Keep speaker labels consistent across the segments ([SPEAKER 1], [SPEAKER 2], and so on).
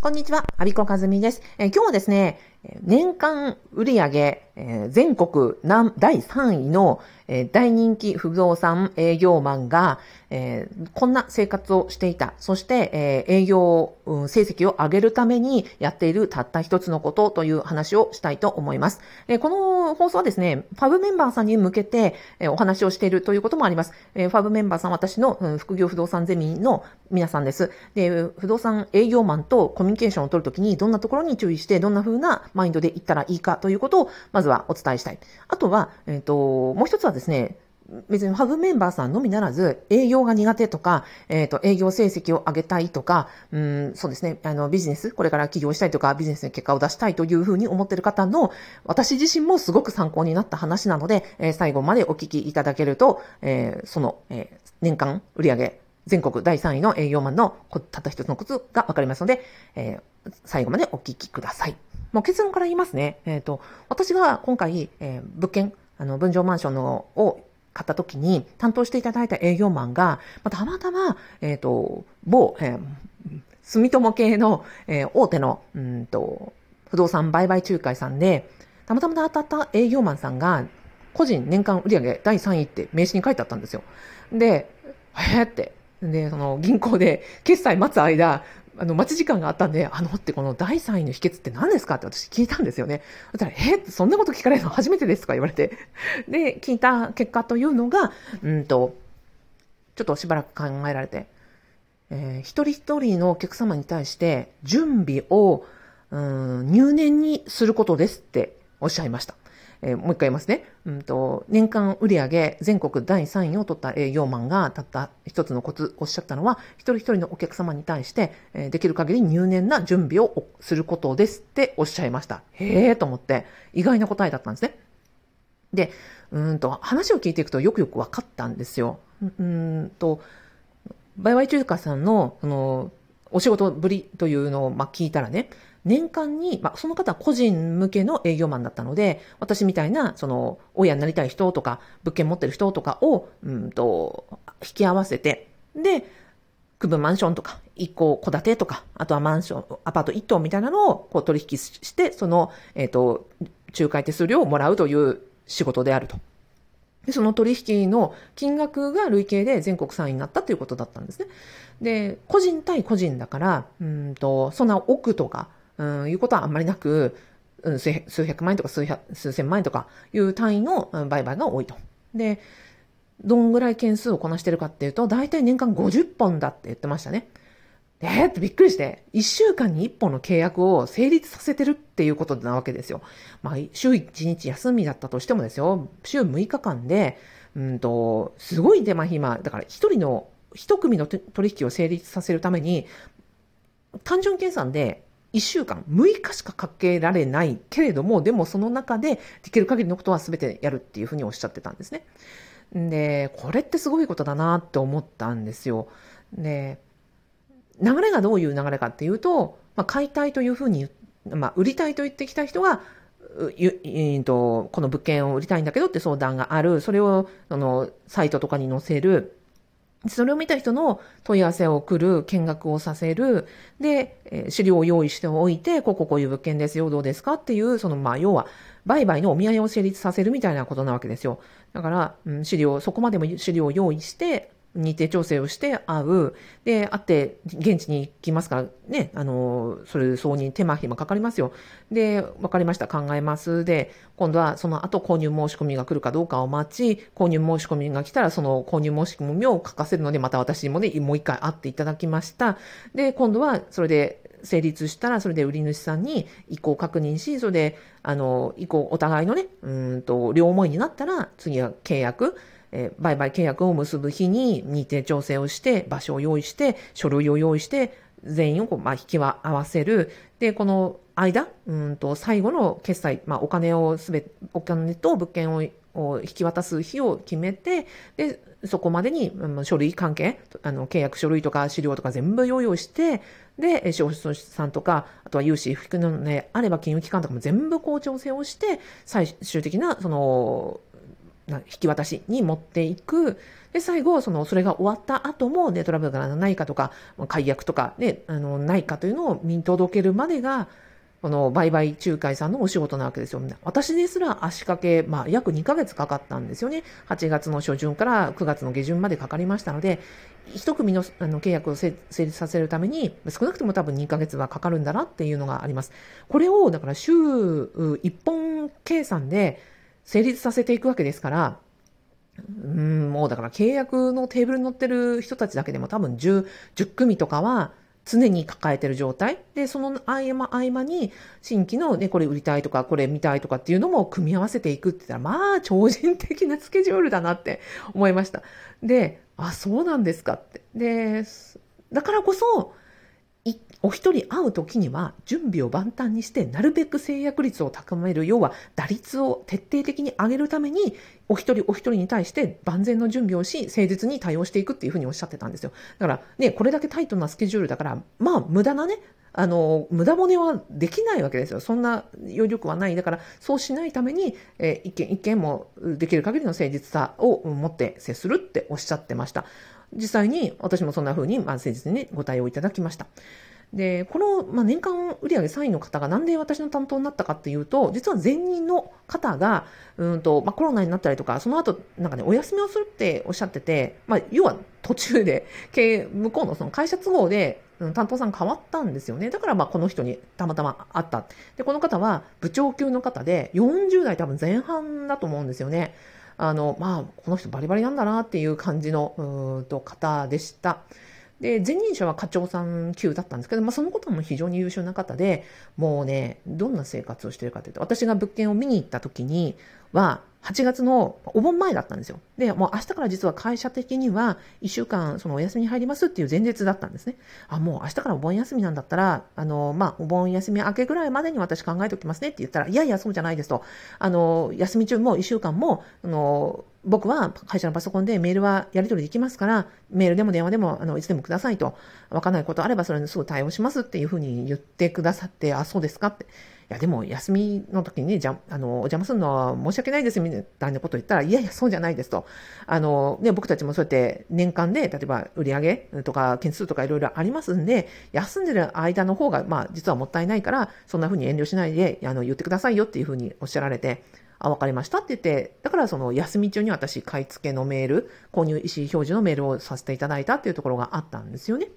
[SPEAKER 1] こんにちは、アビコカズミです。え、今日はですね、年間売上、えー、全国第3位の、大人気不動産営業マンが、こんな生活をしていた。そして、営業、成績を上げるためにやっているたった一つのことという話をしたいと思います。この放送はですね、ファブメンバーさんに向けて、お話をしているということもあります。ファブメンバーさん、私の、副業不動産ゼミの皆さんです。で、不動産営業マンとコミュニケーションを取るときにどんなところに注意して、どんな風なマインドでいったらいいかということを、まずはお伝えしたい。あとは、えっ、ー、と、もう一つはですね、別にハブメンバーさんのみならず、営業が苦手とか、えっ、ー、と、営業成績を上げたいとか、うん、そうですね、あの、ビジネス、これから起業したいとか、ビジネスの結果を出したいというふうに思っている方の、私自身もすごく参考になった話なので、えー、最後までお聞きいただけると、えー、その、え年間売上全国第3位の営業マンのたった一つのコツがわかりますので、え最後までお聞きください。もう結論から言いますね。えっ、ー、と、私が今回、えー、物件、あの、分譲マンションのを買った時に担当していただいた営業マンが、まあ、たまたま、えっ、ー、と、某、えー、住友系の、えー、大手の、うんと、不動産売買仲介さんで、たまたま当たった営業マンさんが、個人年間売上第3位って名刺に書いてあったんですよ。で、えー、って。で、その銀行で決済待つ間、あの、待ち時間があったんで、あの、ってこの第3位の秘訣って何ですかって私聞いたんですよね。そしたら、えそんなこと聞かれるの初めてですとか言われて。で、聞いた結果というのが、うんと、ちょっとしばらく考えられて、えー、一人一人のお客様に対して準備を、うん、入念にすることですっておっしゃいました。えー、もう一回言いますね。うんと、年間売上全国第3位を取った営業マンがたった一つのコツおっしゃったのは、一人一人のお客様に対して、えー、できる限り入念な準備をすることですっておっしゃいました。へえーと思って、意外な答えだったんですね。で、うんと、話を聞いていくとよくよく分かったんですよ。うんと、バイワイ中華さんの、その、お仕事ぶりというのを、まあ、聞いたらね、年間に、まあ、その方は個人向けの営業マンだったので、私みたいな、その、親になりたい人とか、物件持ってる人とかを、うんと、引き合わせて、で、区分マンションとか、一戸戸建てとか、あとはマンション、アパート一棟みたいなのをこう取引して、その、えっ、ー、と、仲介手数料をもらうという仕事であると。で、その取引の金額が累計で全国3位になったということだったんですね。で、個人対個人だから、うんと、そんな億とか、うん、いうことはあんまりなく、うん、数百万円とか数百、数千万円とかいう単位の売買が多いと。で、どんぐらい件数をこなしてるかっていうと、大体年間50本だって言ってましたね。えーってびっくりして、1週間に1本の契約を成立させてるっていうことなわけですよ。まあ、週1日休みだったとしてもですよ、週6日間で、うんと、すごい手間暇、だから1人の、1組の取引を成立させるために、単純計算で1週間、6日しかかけられないけれども、でもその中でできる限りのことは全てやるっていうふうにおっしゃってたんですね。で、これってすごいことだなって思ったんですよ。で、流れがどういう流れかっていうと、まあ、買いたいというふうに、まあ、売りたいと言ってきた人が、ゆとこの物件を売りたいんだけどって相談がある。それを、その、サイトとかに載せる。それを見た人の問い合わせを送る、見学をさせる、で、資料を用意しておいて、こここういう物件ですよ、どうですかっていう、その、まあ、要は、売買のお見合いを成立させるみたいなことなわけですよ。だから、うん、資料、そこまでも資料を用意して、日程調整をして会う。で、会って、現地に行きますからね、あの、それ、そうに手間暇かかりますよ。で、わかりました、考えます。で、今度はその後購入申し込みが来るかどうかを待ち、購入申し込みが来たら、その購入申し込みを書かせるので、また私もね、もう一回会っていただきました。で、今度はそれで成立したら、それで売り主さんに移行確認し、それで、あの、移行、お互いのね、うんと、両思いになったら、次は契約、えー、売買契約を結ぶ日に日程調整をして、場所を用意して、書類を用意して、全員をこう、まあ、引き合わせる。で、この間、うんと、最後の決済、まあ、お金をすべ、お金と物件をを引き渡す日を決めて、で、そこまでに、うん、書類関係、あの、契約書類とか資料とか全部用意をして、で、司法書士さんとか、あとは融資引くのであれば金融機関とかも全部こう調整をして、最終的な、その、引き渡しに持っていく。で、最後、その、それが終わった後も、ね、トラブルがないかとか、解約とか、ね、あの、ないかというのを見届けるまでが、この売買仲介さんのお仕事なわけですよ。私ですら足掛け、まあ、約2ヶ月かかったんですよね。8月の初旬から9月の下旬までかかりましたので、一組のあの契約を成立させるために、少なくとも多分2ヶ月はかかるんだなっていうのがあります。これを、だから週1本計算で成立させていくわけですから、うん、もうだから契約のテーブルに乗ってる人たちだけでも多分10、10組とかは、常に抱えてる状態。で、その合間合間に、新規のね、これ売りたいとか、これ見たいとかっていうのも組み合わせていくって言ったら、まあ、超人的なスケジュールだなって思いました。で、あ、そうなんですかって。で、だからこそ、お一人会う時には準備を万端にしてなるべく制約率を高める要は打率を徹底的に上げるためにお一人お一人に対して万全の準備をし誠実に対応していくっていうふうにおっしゃってたんですよだからねこれだけタイトなスケジュールだからまあ無駄なねあの、無駄骨はできないわけですよ。そんな余力はない。だから、そうしないために、えー、一件一件もできる限りの誠実さを持って接するっておっしゃってました。実際に私もそんな風に、まあ、誠実に、ご対応いただきました。で、この、まあ、年間売上3位の方がなんで私の担当になったかっていうと、実は前任の方が、うんと、まあ、コロナになったりとか、その後、なんかね、お休みをするっておっしゃってて、まあ、要は途中で、向こうのその会社都合で、担当さん変わったんですよね。だから、まあ、この人にたまたま会った。で、この方は部長級の方で、40代多分前半だと思うんですよね。あの、まあ、この人バリバリなんだなっていう感じの、うんと、方でした。で、前任者は課長さん級だったんですけど、まあ、そのことも非常に優秀な方で、もうね、どんな生活をしてるかというと、私が物件を見に行った時には、8月のお盆前だったんですよ。で、もう明日から実は会社的には1週間そのお休みに入りますっていう前日だったんですね。あ、もう明日からお盆休みなんだったら、あの、まあ、お盆休み明けぐらいまでに私考えておきますねって言ったら、いやいや、そうじゃないですと。あの、休み中も1週間も、あの、僕は会社のパソコンでメールはやり取りできますから、メールでも電話でも、あの、いつでもくださいと。わかんないことあればそれにすぐ対応しますっていうふうに言ってくださって、あ、そうですかって。いや、でも休みの時に、じゃ、あの、お邪魔するのは申し訳ないですみたいなことを言ったら、いやいや、そうじゃないですと。あの、ね、僕たちもそうやって年間で、例えば売上とか件数とかいろいろありますんで、休んでる間の方が、まあ、実はもったいないから、そんな風に遠慮しないで、あの、言ってくださいよっていう風におっしゃられて、あ、わかりましたって言って、だからその休み中に私、買い付けのメール、購入意思表示のメールをさせていただいたっていうところがあったんですよね。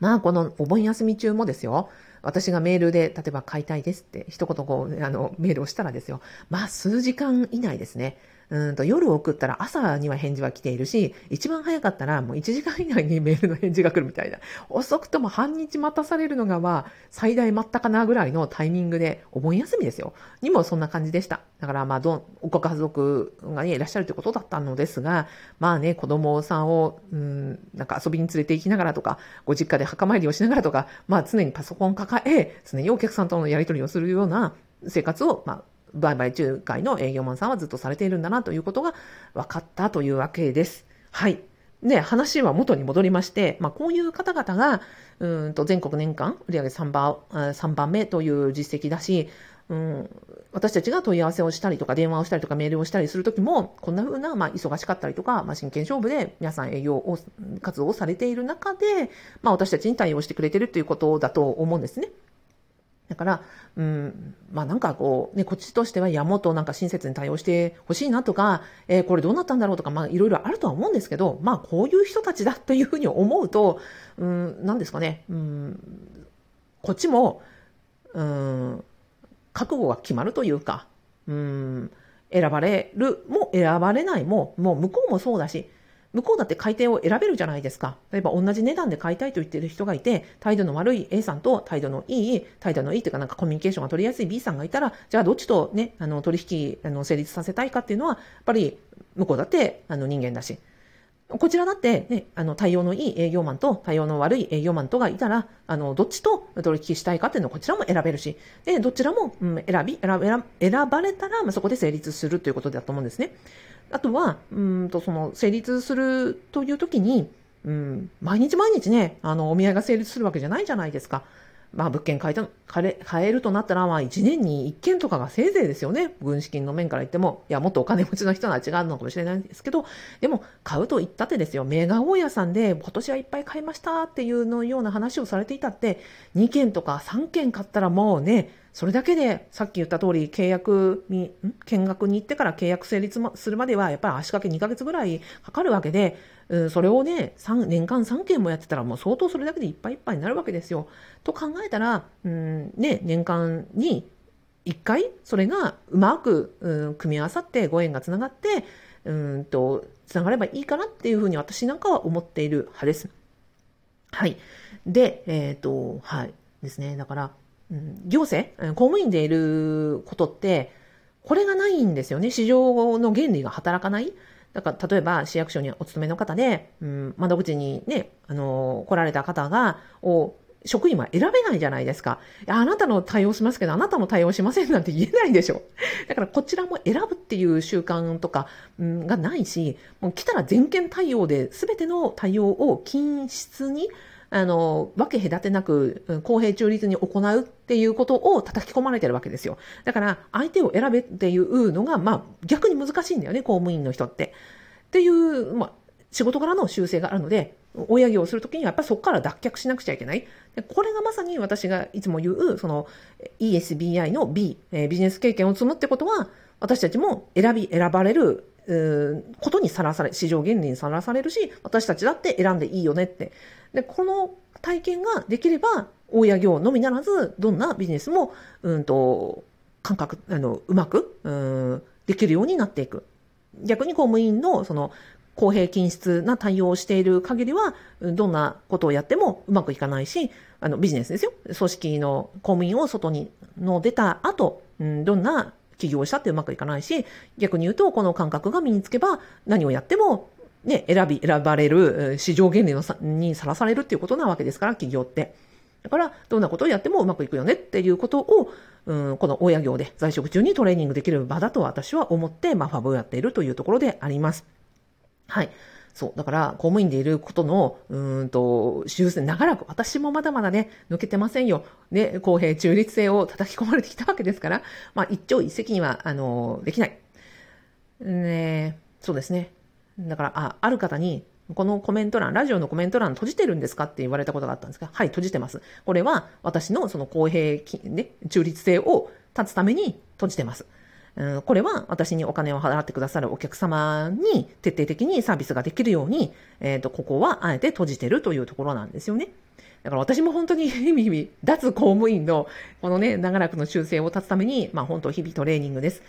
[SPEAKER 1] まあ、このお盆休み中もですよ、私がメールで、例えば買いたいですって、一言こう、あの、メールをしたらですよ、まあ、数時間以内ですね。うんと夜送ったら朝には返事は来ているし、一番早かったらもう1時間以内にメールの返事が来るみたいな。遅くとも半日待たされるのがまあ最大待ったかなぐらいのタイミングで、お盆休みですよ。にもそんな感じでした。だからまあど、ご家族がね、いらっしゃるということだったのですが、まあね、子供さんを、うん、なんか遊びに連れて行きながらとか、ご実家で墓参りをしながらとか、まあ常にパソコン抱え、常にお客さんとのやり取りをするような生活を、まあ、売買仲介の営業マンさんはずっとされているんだなということが分かったというわけです。はい。で、話は元に戻りまして、まあ、こういう方々が、うんと全国年間売上3番、3番目という実績だし、うん、私たちが問い合わせをしたりとか、電話をしたりとか、メールをしたりするときも、こんな風な、まあ、忙しかったりとか、まあ、真剣勝負で皆さん営業を、活動をされている中で、まあ、私たちに対応してくれてるということだと思うんですね。だから、うん、まあなんかこう、ね、こっちとしては、いや、もっとなんか親切に対応してほしいなとか、えー、これどうなったんだろうとか、まあいろいろあるとは思うんですけど、まあこういう人たちだというふうに思うと、うん、なんですかね、うん、こっちも、うん、覚悟が決まるというか、うん、選ばれるも選ばれないも、もう向こうもそうだし、向こうだって買い手を選べるじゃないですか。例えば同じ値段で買いたいと言ってる人がいて、態度の悪い A さんと態度のいい、態度のいいというかなんかコミュニケーションが取りやすい B さんがいたら、じゃあどっちとね、あの取引あの成立させたいかっていうのは、やっぱり向こうだってあの人間だし。こちらだって、ね、あの、対応のいい営業マンと対応の悪い営業マンとがいたら、あの、どっちと取引したいかっていうのをこちらも選べるし、で、どちらも、うん、選び、選選ばれたら、まあ、そこで成立するということだと思うんですね。あとは、うんと、その、成立するという時に、うん、毎日毎日ね、あの、お見合いが成立するわけじゃないじゃないですか。まあ物件買えた買えるとなったら、まあ1年に1件とかがせいぜいですよね。軍資金の面から言っても。いや、もっとお金持ちの人は違うのかもしれないんですけど、でも買うと言ったってですよ。メガ大家さんで今年はいっぱい買いましたっていうのような話をされていたって、2件とか3件買ったらもうね、それだけで、さっき言った通り、契約に、見学に行ってから契約成立するまでは、やっぱり足掛け2ヶ月ぐらいかかるわけで、うん、それをね、年間3件もやってたら、もう相当それだけでいっぱいいっぱいになるわけですよ。と考えたら、うん、ね、年間に1回、それがうまく、うん、組み合わさってご縁がつながって、うんと、つながればいいかなっていうふうに私なんかは思っている派です。はい。で、えっ、ー、と、はい。ですね。だから、うん、行政、公務員でいることって、これがないんですよね。市場の原理が働かない。だから、例えば市役所にお勤めの方で、うん、窓口にね、あの、来られた方が、を、職員は選べないじゃないですか。あなたの対応しますけど、あなたの対応しませんなんて言えないでしょ。だからこちらも選ぶっていう習慣とか、うん、がないし、もう来たら全件対応で全ての対応を均質にあの、分け隔てなく、公平中立に行うっていうことを叩き込まれてるわけですよ。だから、相手を選べっていうのが、まあ、逆に難しいんだよね、公務員の人って。っていう、まあ、仕事柄の修正があるので、親業をするときにはやっぱりそこから脱却しなくちゃいけない。これがまさに私がいつも言う、その ESBI の B、え、ビジネス経験を積むってことは、私たちも選び、選ばれる、ことにさらされ、市場原理にさらされるし、私たちだって選んでいいよねって。で、この体験ができれば、大家業のみならず、どんなビジネスも、うんと、感覚、あの、うまく、うん、できるようになっていく。逆に公務員の、その、公平均質な対応をしている限りは、どんなことをやってもうまくいかないし、あの、ビジネスですよ。組織の公務員を外にの出た後、うん、どんな起業したってうまくいかないし、逆に言うと、この感覚が身につけば、何をやってもね、選び、選ばれる、市場原理のさにさらされるっていうことなわけですから、企業って。だから、どんなことをやってもうまくいくよねっていうことを、うん、この親業で在職中にトレーニングできる場だと私は思って、まあ、ファブをやっているというところであります。はい。そう。だから、公務員でいることの、うんと、修正、長らく、私もまだまだね、抜けてませんよ。ね、公平中立性を叩き込まれてきたわけですから、まあ、一朝一夕には、あの、できない。ねそうですね。だから、あ、ある方に、このコメント欄、ラジオのコメント欄閉じてるんですかって言われたことがあったんですが、はい、閉じてます。これは私のその公平、ね、中立性を立つために閉じてます。うん、これは私にお金を払ってくださるお客様に徹底的にサービスができるように、えっ、ー、と、ここはあえて閉じてるというところなんですよね。だから私も本当に日々、脱公務員のこのね、長らくの修正を立つために、まあ本当日々トレーニングです。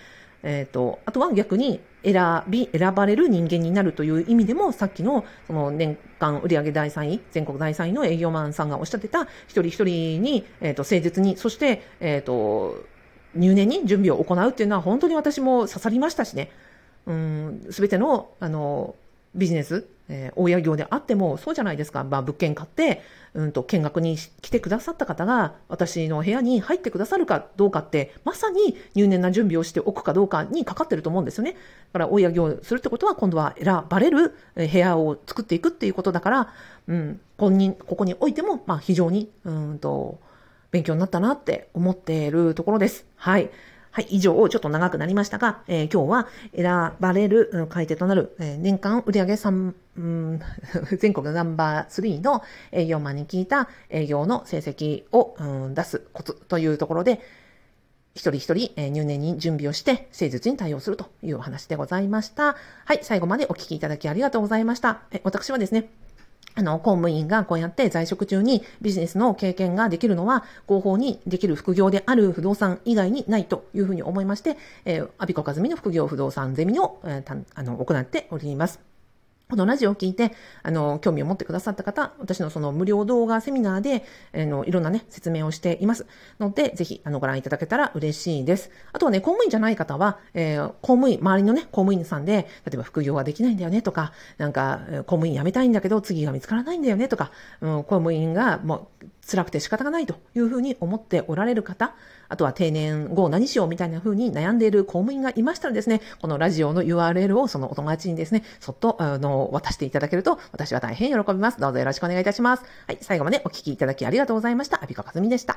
[SPEAKER 1] えっ、ー、と、あとは逆に選び、選ばれる人間になるという意味でも、さっきの、その年間売上第3位、全国第3位の営業マンさんがおっしゃってた、一人一人に、えっ、ー、と、誠実に、そして、えっ、ー、と、入念に準備を行うっていうのは本当に私も刺さりましたしね。うん、すべての、あの、ビジネス、えー、大家業であってもそうじゃないですか。まあ、物件買って、うんと、見学に来てくださった方が、私の部屋に入ってくださるかどうかって、まさに入念な準備をしておくかどうかにかかってると思うんですよね。だから、大家業するってことは、今度は選ばれる部屋を作っていくっていうことだから、うん、ここに、ここにおいても、まあ、非常に、うんと、勉強になったなって思っているところです。はい。はい、以上、ちょっと長くなりましたが、えー、今日は選ばれる買い手となる、えー、年間売上3、うん、全国ナンバー3の営業マンに聞いた営業の成績を、うん、出すコツというところで、一人一人、えー、入念に準備をして、誠実に対応するというお話でございました。はい、最後までお聞きいただきありがとうございました。え私はですね、あの、公務員がこうやって在職中にビジネスの経験ができるのは合法にできる副業である不動産以外にないというふうに思いまして、えー、アビコカズミの副業不動産ゼミを、えー、あの、行っております。このラジオを聞いて、あの、興味を持ってくださった方、私のその無料動画セミナーで、あの、いろんなね、説明をしています。ので、ぜひ、あの、ご覧いただけたら嬉しいです。あとはね、公務員じゃない方は、えー、公務員、周りのね、公務員さんで、例えば副業ができないんだよねとか、なんか、公務員辞めたいんだけど、次が見つからないんだよねとか、うん、公務員がもう、辛くて仕方がないというふうに思っておられる方、あとは定年後何しようみたいなふうに悩んでいる公務員がいましたらですね、このラジオの URL をそのお友達にですね、そっと、あの、渡していただけると、私は大変喜びます。どうぞよろしくお願いいたします。はい、最後までお聴きいただきありがとうございました。アビカカズミでした。